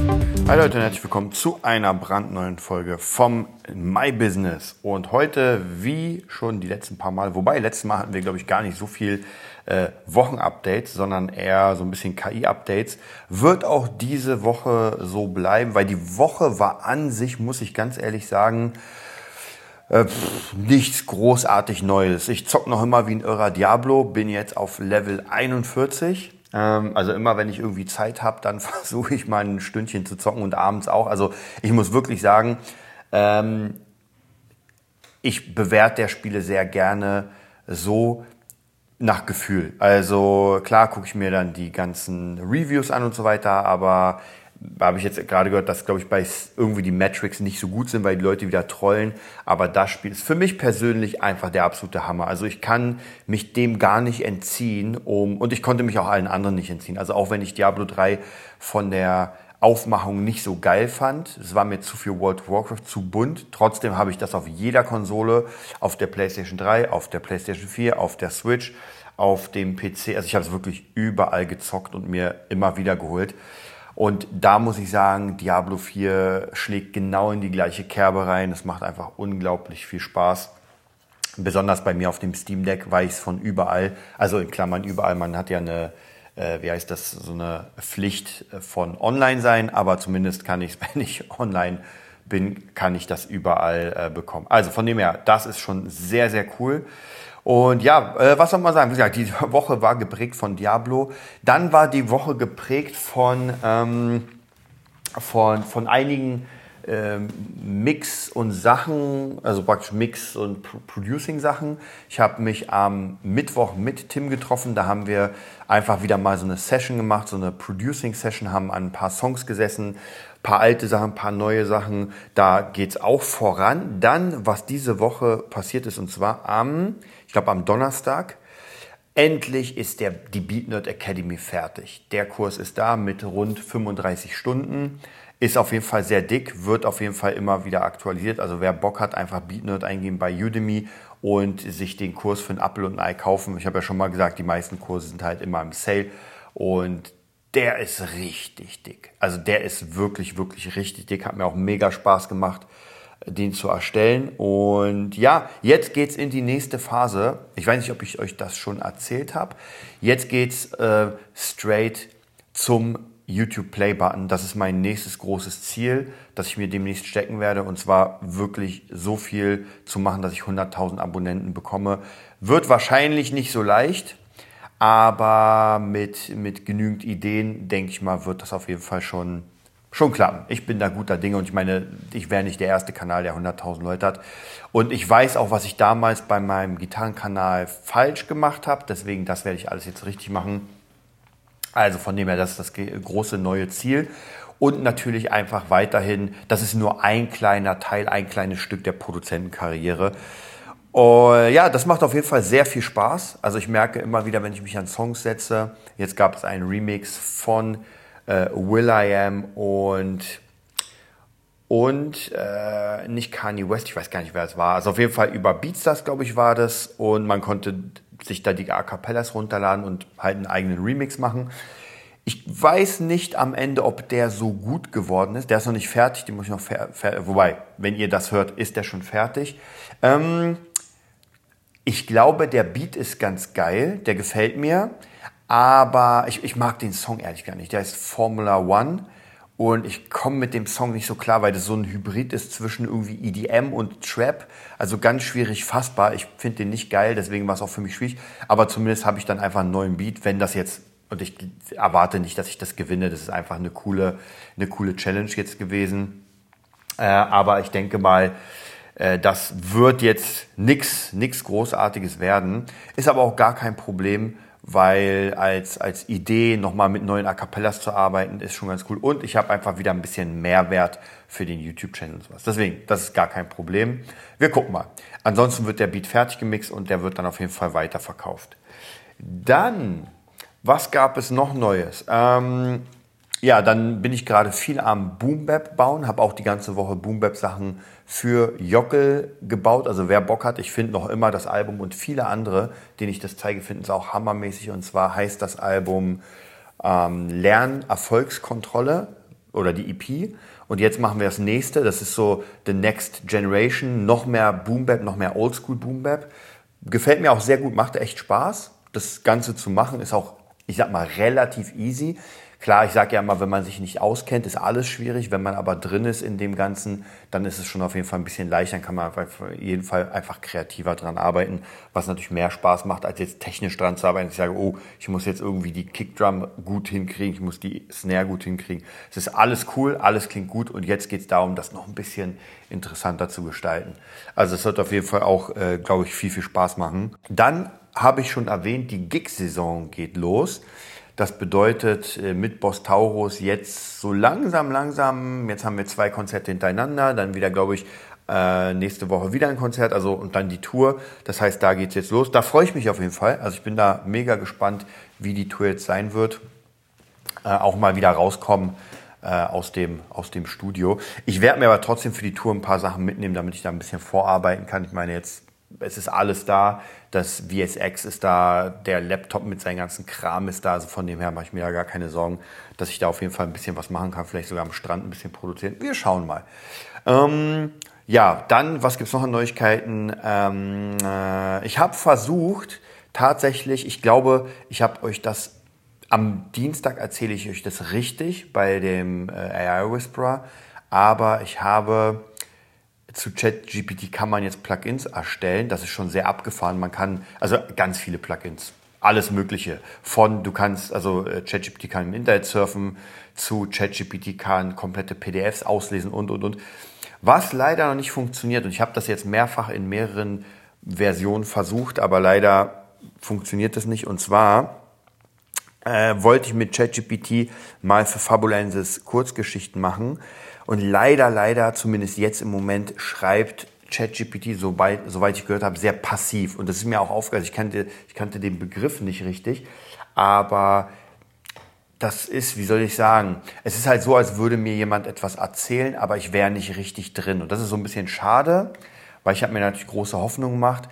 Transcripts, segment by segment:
Hi Leute und herzlich willkommen zu einer brandneuen Folge vom My Business. Und heute, wie schon die letzten paar Mal, wobei letztes Mal hatten wir, glaube ich, gar nicht so viel äh, Wochenupdates, sondern eher so ein bisschen KI-Updates, wird auch diese Woche so bleiben, weil die Woche war an sich, muss ich ganz ehrlich sagen, äh, pff, nichts großartig Neues. Ich zock noch immer wie ein irrer Diablo, bin jetzt auf Level 41. Ähm, also immer, wenn ich irgendwie Zeit habe, dann versuche ich mal ein Stündchen zu zocken und abends auch. Also ich muss wirklich sagen, ähm, ich bewerte der Spiele sehr gerne so, nach Gefühl. Also klar gucke ich mir dann die ganzen Reviews an und so weiter, aber habe ich jetzt gerade gehört, dass, glaube ich, bei irgendwie die Metrics nicht so gut sind, weil die Leute wieder trollen. Aber das Spiel ist für mich persönlich einfach der absolute Hammer. Also ich kann mich dem gar nicht entziehen, um, und ich konnte mich auch allen anderen nicht entziehen. Also auch wenn ich Diablo 3 von der Aufmachung nicht so geil fand. Es war mir zu viel World of Warcraft, zu bunt. Trotzdem habe ich das auf jeder Konsole, auf der PlayStation 3, auf der PlayStation 4, auf der Switch, auf dem PC. Also ich habe es wirklich überall gezockt und mir immer wieder geholt. Und da muss ich sagen, Diablo 4 schlägt genau in die gleiche Kerbe rein. Es macht einfach unglaublich viel Spaß. Besonders bei mir auf dem Steam Deck, weil ich es von überall, also in Klammern überall, man hat ja eine äh, wie heißt das, so eine Pflicht von online sein, aber zumindest kann ich es, wenn ich online bin, kann ich das überall äh, bekommen. Also von dem her, das ist schon sehr, sehr cool. Und ja, äh, was soll man sagen? Wie gesagt, die Woche war geprägt von Diablo. Dann war die Woche geprägt von, ähm, von, von einigen ähm, Mix und Sachen, also praktisch Mix und Producing-Sachen. Ich habe mich am Mittwoch mit Tim getroffen. Da haben wir einfach wieder mal so eine Session gemacht, so eine Producing-Session, haben an ein paar Songs gesessen, paar alte Sachen, paar neue Sachen. Da geht's auch voran. Dann, was diese Woche passiert ist, und zwar am, ich glaube am Donnerstag, Endlich ist der, die BeatNerd Academy fertig. Der Kurs ist da mit rund 35 Stunden. Ist auf jeden Fall sehr dick, wird auf jeden Fall immer wieder aktualisiert. Also wer Bock hat, einfach BeatNerd eingeben bei Udemy und sich den Kurs für ein Apple und ein Ei kaufen. Ich habe ja schon mal gesagt, die meisten Kurse sind halt immer im Sale und der ist richtig dick. Also der ist wirklich, wirklich richtig dick. Hat mir auch mega Spaß gemacht, den zu erstellen. Und ja, jetzt geht's in die nächste Phase. Ich weiß nicht, ob ich euch das schon erzählt habe. Jetzt geht's äh, straight zum YouTube Play Button. Das ist mein nächstes großes Ziel, das ich mir demnächst stecken werde. Und zwar wirklich so viel zu machen, dass ich 100.000 Abonnenten bekomme. Wird wahrscheinlich nicht so leicht, aber mit, mit genügend Ideen, denke ich mal, wird das auf jeden Fall schon, schon klappen. Ich bin da guter Dinge und ich meine, ich wäre nicht der erste Kanal, der 100.000 Leute hat. Und ich weiß auch, was ich damals bei meinem Gitarrenkanal falsch gemacht habe. Deswegen, das werde ich alles jetzt richtig machen. Also von dem her, das ist das große neue Ziel. Und natürlich einfach weiterhin, das ist nur ein kleiner Teil, ein kleines Stück der Produzentenkarriere. Und ja, das macht auf jeden Fall sehr viel Spaß. Also ich merke immer wieder, wenn ich mich an Songs setze, jetzt gab es einen Remix von äh, Will I Am und und äh, nicht Kanye West, ich weiß gar nicht, wer es war. Also auf jeden Fall über Beatstars, glaube ich, war das. Und man konnte sich da die A Cappellas runterladen und halt einen eigenen Remix machen. Ich weiß nicht am Ende, ob der so gut geworden ist. Der ist noch nicht fertig, den muss ich noch fertig. Wobei, wenn ihr das hört, ist der schon fertig. Ähm, ich glaube, der Beat ist ganz geil, der gefällt mir. Aber ich, ich mag den Song ehrlich gar nicht. Der ist Formula One. Und ich komme mit dem Song nicht so klar, weil das so ein Hybrid ist zwischen irgendwie EDM und Trap. Also ganz schwierig fassbar. Ich finde den nicht geil, deswegen war es auch für mich schwierig. Aber zumindest habe ich dann einfach einen neuen Beat, wenn das jetzt, und ich erwarte nicht, dass ich das gewinne. Das ist einfach eine coole, eine coole Challenge jetzt gewesen. Äh, aber ich denke mal, äh, das wird jetzt nichts nix Großartiges werden. Ist aber auch gar kein Problem weil als, als Idee nochmal mit neuen A Cappellas zu arbeiten, ist schon ganz cool. Und ich habe einfach wieder ein bisschen Mehrwert für den YouTube-Channel und sowas. Deswegen, das ist gar kein Problem. Wir gucken mal. Ansonsten wird der Beat fertig gemixt und der wird dann auf jeden Fall weiterverkauft. Dann, was gab es noch Neues? Ähm, ja, dann bin ich gerade viel am Boombap bauen, habe auch die ganze Woche Boombap Sachen für Jockel gebaut. Also wer Bock hat, ich finde noch immer das Album und viele andere, denen ich das zeige, finden es auch hammermäßig. Und zwar heißt das Album ähm, Lernerfolgskontrolle oder die EP. Und jetzt machen wir das nächste. Das ist so The Next Generation. Noch mehr Boombap, noch mehr Oldschool Boombap. Gefällt mir auch sehr gut, macht echt Spaß. Das Ganze zu machen ist auch, ich sag mal, relativ easy. Klar, ich sage ja immer, wenn man sich nicht auskennt, ist alles schwierig. Wenn man aber drin ist in dem Ganzen, dann ist es schon auf jeden Fall ein bisschen leichter. Dann kann man auf jeden Fall einfach kreativer dran arbeiten, was natürlich mehr Spaß macht, als jetzt technisch dran zu arbeiten. Ich sage, oh, ich muss jetzt irgendwie die Kickdrum gut hinkriegen, ich muss die Snare gut hinkriegen. Es ist alles cool, alles klingt gut und jetzt geht es darum, das noch ein bisschen interessanter zu gestalten. Also es wird auf jeden Fall auch, äh, glaube ich, viel, viel Spaß machen. Dann habe ich schon erwähnt, die Gig-Saison geht los. Das bedeutet äh, mit Boss Taurus jetzt so langsam, langsam, jetzt haben wir zwei Konzerte hintereinander, dann wieder, glaube ich, äh, nächste Woche wieder ein Konzert, also und dann die Tour. Das heißt, da geht es jetzt los. Da freue ich mich auf jeden Fall. Also ich bin da mega gespannt, wie die Tour jetzt sein wird. Äh, auch mal wieder rauskommen aus, dem, aus dem Studio. Ich werde mir aber trotzdem für die Tour ein paar Sachen mitnehmen, damit ich da ein bisschen vorarbeiten kann. Ich meine, jetzt es ist alles da. Das VSX ist da, der Laptop mit seinem ganzen Kram ist da. Also von dem her mache ich mir ja gar keine Sorgen, dass ich da auf jeden Fall ein bisschen was machen kann. Vielleicht sogar am Strand ein bisschen produzieren. Wir schauen mal. Ähm, ja, dann, was gibt es noch an Neuigkeiten? Ähm, äh, ich habe versucht, tatsächlich, ich glaube, ich habe euch das am Dienstag erzähle ich euch das richtig bei dem äh, AI Whisperer, aber ich habe zu ChatGPT kann man jetzt Plugins erstellen. Das ist schon sehr abgefahren. Man kann, also ganz viele Plugins, alles Mögliche. Von, du kannst, also äh, ChatGPT kann im Internet surfen, zu ChatGPT kann komplette PDFs auslesen und, und, und. Was leider noch nicht funktioniert, und ich habe das jetzt mehrfach in mehreren Versionen versucht, aber leider funktioniert das nicht. Und zwar äh, wollte ich mit ChatGPT mal für Fabulensis Kurzgeschichten machen. Und leider, leider, zumindest jetzt im Moment, schreibt ChatGPT, soweit, soweit ich gehört habe, sehr passiv. Und das ist mir auch aufgefallen. Ich kannte, ich kannte den Begriff nicht richtig. Aber das ist, wie soll ich sagen, es ist halt so, als würde mir jemand etwas erzählen, aber ich wäre nicht richtig drin. Und das ist so ein bisschen schade, weil ich habe mir natürlich große Hoffnung gemacht.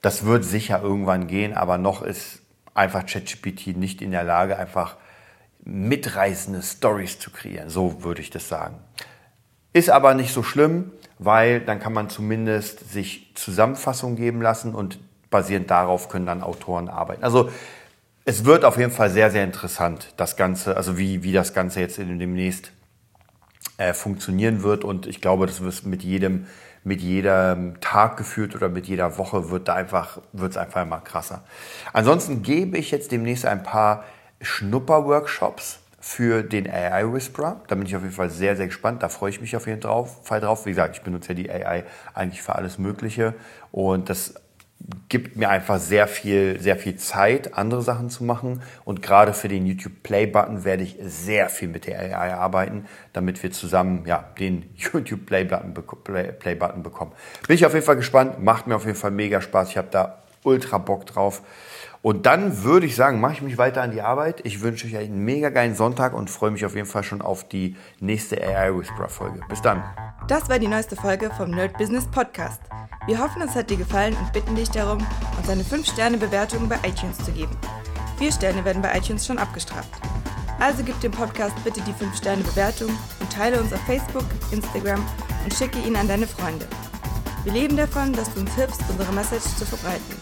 Das wird sicher irgendwann gehen, aber noch ist einfach ChatGPT nicht in der Lage, einfach mitreißende Stories zu kreieren. So würde ich das sagen. Ist aber nicht so schlimm, weil dann kann man zumindest sich Zusammenfassungen geben lassen und basierend darauf können dann Autoren arbeiten. Also es wird auf jeden Fall sehr, sehr interessant, das Ganze, also wie, wie das Ganze jetzt in demnächst äh, funktionieren wird. Und ich glaube, das wird mit jedem, mit jedem Tag geführt oder mit jeder Woche wird da einfach, wird es einfach immer krasser. Ansonsten gebe ich jetzt demnächst ein paar Schnupper-Workshops für den AI Whisperer. Da bin ich auf jeden Fall sehr, sehr gespannt. Da freue ich mich auf jeden Fall drauf. Wie gesagt, ich benutze ja die AI eigentlich für alles Mögliche und das gibt mir einfach sehr viel, sehr viel Zeit, andere Sachen zu machen. Und gerade für den YouTube Play Button werde ich sehr viel mit der AI arbeiten, damit wir zusammen ja, den YouTube Play Button, Play Button bekommen. Bin ich auf jeden Fall gespannt. Macht mir auf jeden Fall mega Spaß. Ich habe da ultra Bock drauf. Und dann würde ich sagen, mache ich mich weiter an die Arbeit. Ich wünsche euch einen mega geilen Sonntag und freue mich auf jeden Fall schon auf die nächste AI Whisperer Folge. Bis dann. Das war die neueste Folge vom Nerd Business Podcast. Wir hoffen, es hat dir gefallen und bitten dich darum, uns eine 5-Sterne-Bewertung bei iTunes zu geben. Vier Sterne werden bei iTunes schon abgestraft. Also gib dem Podcast bitte die 5-Sterne-Bewertung und teile uns auf Facebook, Instagram und schicke ihn an deine Freunde. Wir leben davon, dass du uns hilfst, unsere Message zu verbreiten.